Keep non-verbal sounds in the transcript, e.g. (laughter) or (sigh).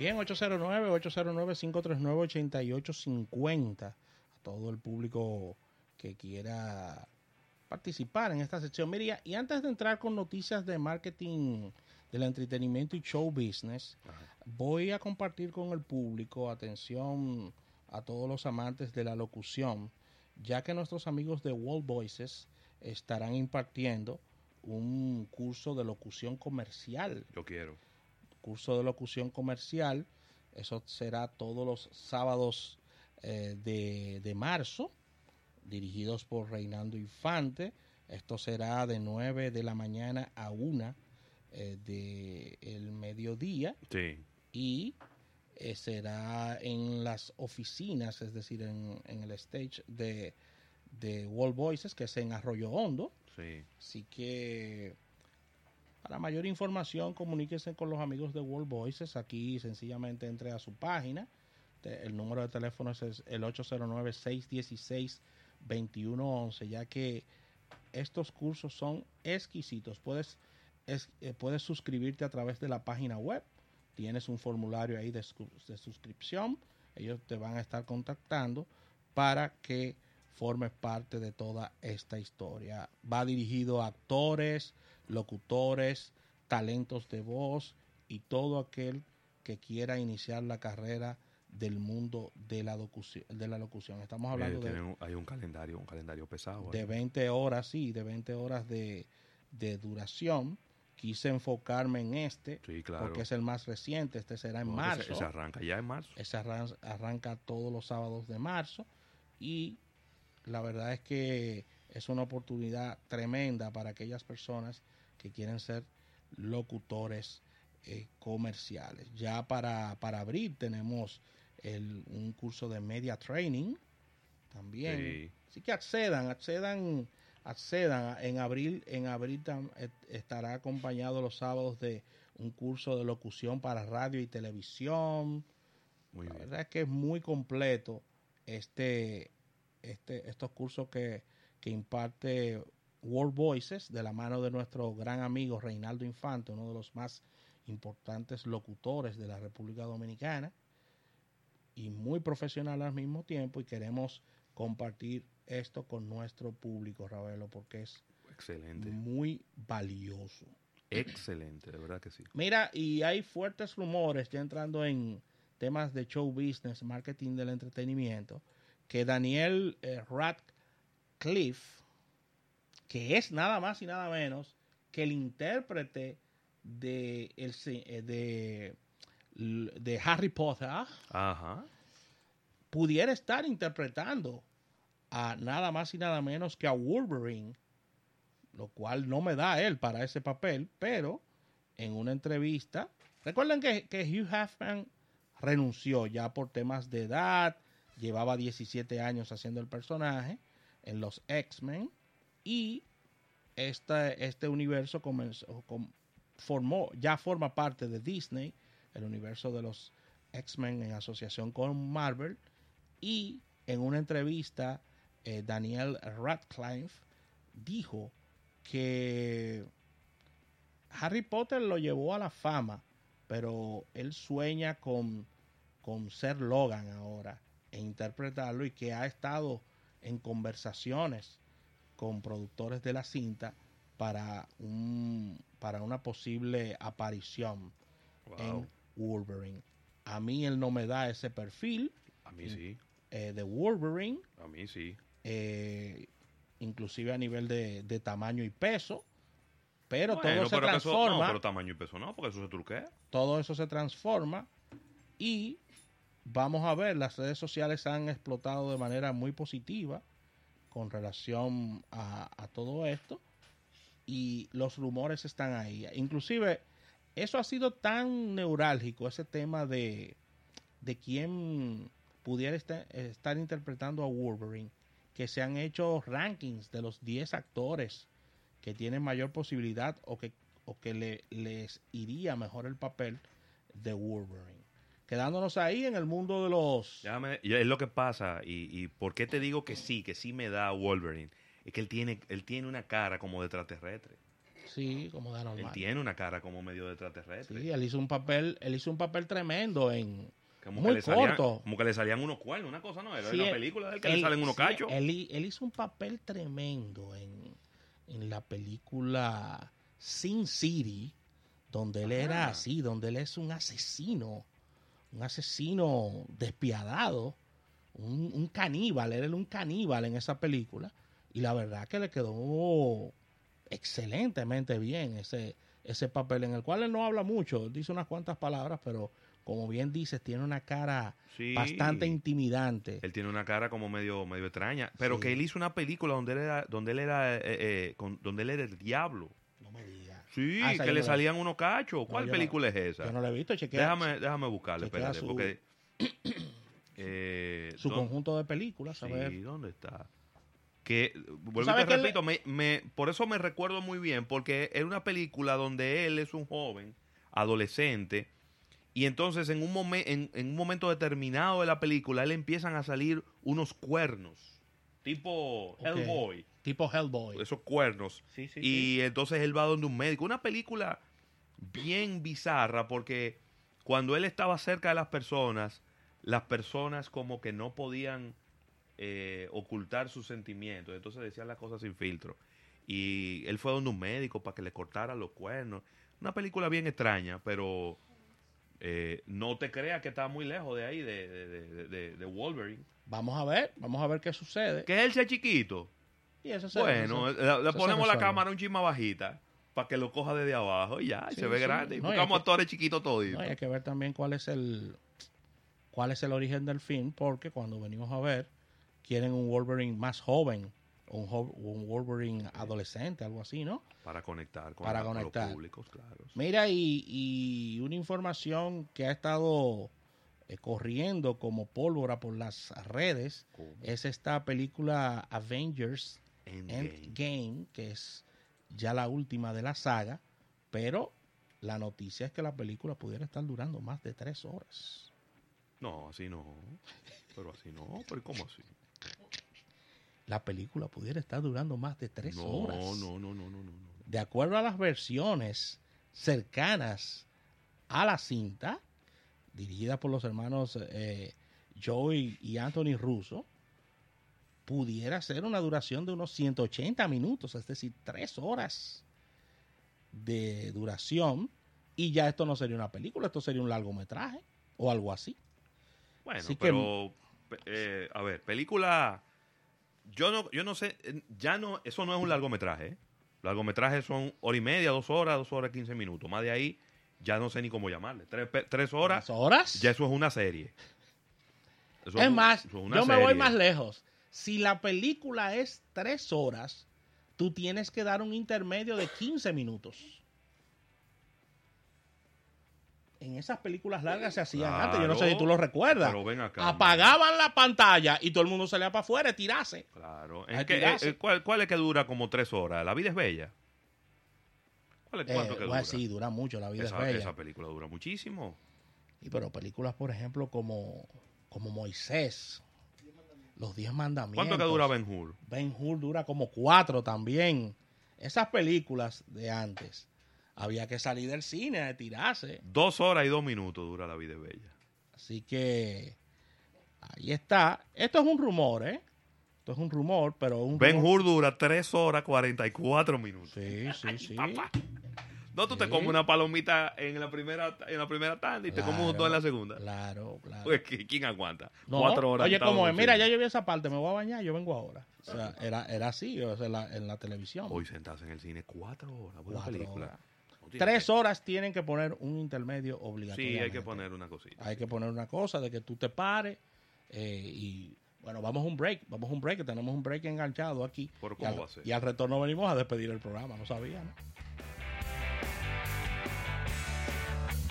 Bien, 809-809-539-8850. A todo el público que quiera participar en esta sección. Mira, y antes de entrar con noticias de marketing del entretenimiento y show business, voy a compartir con el público, atención a todos los amantes de la locución, ya que nuestros amigos de World Voices estarán impartiendo un curso de locución comercial. Yo quiero. Curso de locución comercial. Eso será todos los sábados eh, de, de marzo, dirigidos por Reinaldo Infante. Esto será de 9 de la mañana a 1 eh, de el mediodía. Sí. Y eh, será en las oficinas, es decir, en, en el stage de, de World Voices, que es en Arroyo Hondo. Sí. Así que para mayor información comuníquese con los amigos de World Voices. Aquí sencillamente entre a su página. El número de teléfono es el 809-616-2111, ya que estos cursos son exquisitos. Puedes, es- eh, puedes suscribirte a través de la página web. Tienes un formulario ahí de, de suscripción. Ellos te van a estar contactando para que formes parte de toda esta historia. Va dirigido a actores, locutores, talentos de voz y todo aquel que quiera iniciar la carrera del mundo de la, locución. De la locución. Estamos hablando Eh, de, un- hay un calendario, un calendario pesado. de ahí. 20 horas, sí, de 20 horas de, de duración. Quise enfocarme en este Sí, claro. porque es el más reciente. Este será en No, marzo. ese- ese arranca ya en marzo. Ese arran- arranca todos los sábados de marzo y la verdad es que es una oportunidad tremenda para aquellas personas que quieren ser locutores eh, comerciales. Ya para, para abril tenemos el- un curso de media training también. Sí. Así que accedan, accedan, accedan. En abril, en abril tam- et- estará acompañado los sábados de un curso de locución para radio y televisión. Muy La bien. verdad es que es muy completo este, este, estos cursos que, que imparte World Voices de la mano de nuestro gran amigo Reinaldo Infante, uno de los más importantes locutores de la República Dominicana y muy profesional al mismo tiempo y queremos compartir esto con nuestro público, Ravelo, porque es Excelente. muy valioso. Excelente, de verdad que sí. Mira, y hay fuertes rumores, ya entrando en temas de show business, marketing del entretenimiento, que Daniel eh, Radcliffe, que es nada más y nada menos que el intérprete de, el, eh, de, de Harry Potter, Ajá. pudiera estar interpretando a nada más y nada menos que a Wolverine, lo cual no me da él para ese papel, pero en una entrevista, recuerden que, que Hugh Jackman renunció ya por temas de edad, llevaba 17 años haciendo el personaje en los X-Men y este, este universo comenzó, com- formó, ya forma parte de Disney, el universo de los X-Men en asociación con Marvel y en una entrevista eh, Daniel Radcliffe dijo que Harry Potter lo llevó a la fama, pero él sueña con, con ser Logan ahora e interpretarlo y que ha estado en conversaciones con productores de la cinta para un para una posible aparición Wow. en Wolverine. A mí él no me da ese perfil A mí sí. eh, de Wolverine, A mí sí. eh, inclusive a nivel de, de tamaño y peso, pero Bueno, todo se pero que eso- transforma, no, pero tamaño y peso no, porque eso se truquea. todo eso se transforma y vamos a ver, las redes sociales han explotado de manera muy positiva con relación a, todo esto y los rumores están ahí. Inclusive, eso ha sido tan neurálgico, ese tema de, de quién pudiera esta- estar interpretando a Wolverine, que se han hecho rankings de los 10 actores que tienen mayor posibilidad o que, o que le- les iría mejor el papel de Wolverine. Quedándonos ahí en el mundo de los... Déjame- es lo que pasa, y, y por qué te digo que sí, que sí me da Wolverine, es que él tiene, él tiene una cara como de extraterrestre. Sí, como de Él normal. tiene una cara como medio de extraterrestre. Sí, él hizo un papel, él hizo un papel tremendo en como muy que le salían, corto. Como que le salían unos cuernos, una cosa no era. Sí, en la él- película de él que él- le salen unos sí, cachos. Él, él hizo un papel tremendo en, en la película Sin City, donde él era Ah. así, donde él es un asesino, un asesino despiadado, un, un caníbal, él era un caníbal en esa película, y la verdad que le quedó excelentemente bien ese, ese papel en el cual él no habla mucho, dice unas cuantas palabras, pero como bien dices, tiene una cara Sí. bastante intimidante. Él tiene una cara como medio, medio extraña. Pero Sí. que él hizo una película donde él era, donde él era, eh, eh, con- donde él era el diablo. No me digas. Sí, Ah, que le la- salían unos cachos. ¿Cuál no- película es esa? Yo no lo he visto, chequea déjame, déjame buscarle, espérate, su- porque... (clears throat) eh, su ¿dónde- conjunto de películas, a Sí, ver. ¿dónde está? Que, vuelvo y sabes te repito, me, me- por eso me recuerdo muy bien, porque era una película donde él es un joven, adolescente, y entonces en un, momen- en, en un momento determinado de la película, él empiezan a salir unos cuernos, tipo. Hellboy, Tipo Hellboy. esos cuernos. Sí, sí, y entonces él va donde un médico. Una película bien bizarra porque cuando él estaba cerca de las personas, las personas como que no podían eh, ocultar sus sentimientos. Entonces decían las cosas sin filtro. Y él fue donde un médico para que le cortara los cuernos. Una película bien extraña, pero eh, no te creas que está muy lejos de ahí, de, de- de- de- Wolverine. Vamos a ver, vamos a ver qué sucede. Que él sea chiquito. Y eso se- Bueno, le, ponemos la cámara un chisma bajita para que lo coja desde abajo y ya, y se ve sí. grande. Y No, y buscamos que- actores chiquitos. No, y hay que ver también cuál es el cuál es el origen del film, porque cuando venimos a ver, quieren un Wolverine más joven, un, un Wolverine adolescente, algo así, ¿no? para conectar con, Para la- conectar. los públicos, claro. Mira, y, y una información que ha estado eh, corriendo como pólvora por las redes es esta película Avengers Endgame. Endgame, que es ya la última de la saga, pero la noticia es que la película pudiera estar durando más de tres horas. No, así no. Pero así no. ¿Pero cómo así? La película pudiera estar durando más de tres no, horas. no, no, no, no, no, no. De acuerdo a las versiones cercanas a la cinta, dirigida por los hermanos eh, Joey y Anthony Russo, pudiera ser una duración de unos 180 minutos, es decir, tres horas de duración, y ya esto no sería una película, esto sería un largometraje o algo así. Bueno, Así pero, pe- eh, a ver, película, yo no, yo no sé, eh, ya no, eso no es un largometraje, ¿eh? Largometrajes son hora y media, dos horas, dos horas, quince minutos. Más de ahí, ya no sé ni cómo llamarle. Tres, tres horas, ¿Tres horas? ya eso es una serie. Eso Es un- más, eso es una yo me voy más lejos. Si la película es tres horas, tú tienes que dar un intermedio de 15 minutos. En esas películas largas se hacían antes, yo no sé si tú lo recuerdas. Pero ven acá. Apagaban la pantalla y todo el mundo salía para afuera, tirase. Claro. Es que, eh, eh, ¿cuál, ¿Cuál es que dura como tres horas? La vida es bella. ¿Cuál es, Eh, ¿Cuánto que dura? sí, dura mucho, la vida esa, es bella. esa película dura muchísimo. Y pero películas, por ejemplo, como, como Moisés, Los Diez Mandamientos. ¿Cuánto que dura Ben Hur? Ben Hur dura como cuatro también. Esas películas de antes, había que salir del cine a tirarse. Dos horas y dos minutos dura La vida es bella. Así que ahí está. Esto es un rumor, ¿eh? Esto es un rumor, pero un Ben rumor- Hur dura tres horas cuarenta y cuatro minutos. Sí, sí, sí. Papá. No, tú te comes una palomita en la primera en la primera tanda y te comes un dos en la segunda. Claro, claro. Pues, ¿qui- ¿quién aguanta? No, Cuatro horas. Oye, como es, mira, ya yo vi esa parte, me voy a bañar, yo vengo ahora. O sea, era, era así, o sea, en la, en la televisión. Hoy sentados en el cine cuatro horas. Buena Cuatro película. horas. Tres que- horas tienen que poner un intermedio Sí, obligatorio. hay que poner una cosita. Hay que poner una cosa de que tú te pares eh, y bueno, vamos a un break, vamos a un break, que tenemos un break enganchado aquí. ¿Pero y, cómo al, va a ser? y al retorno venimos a despedir el programa, no sabía, ¿no?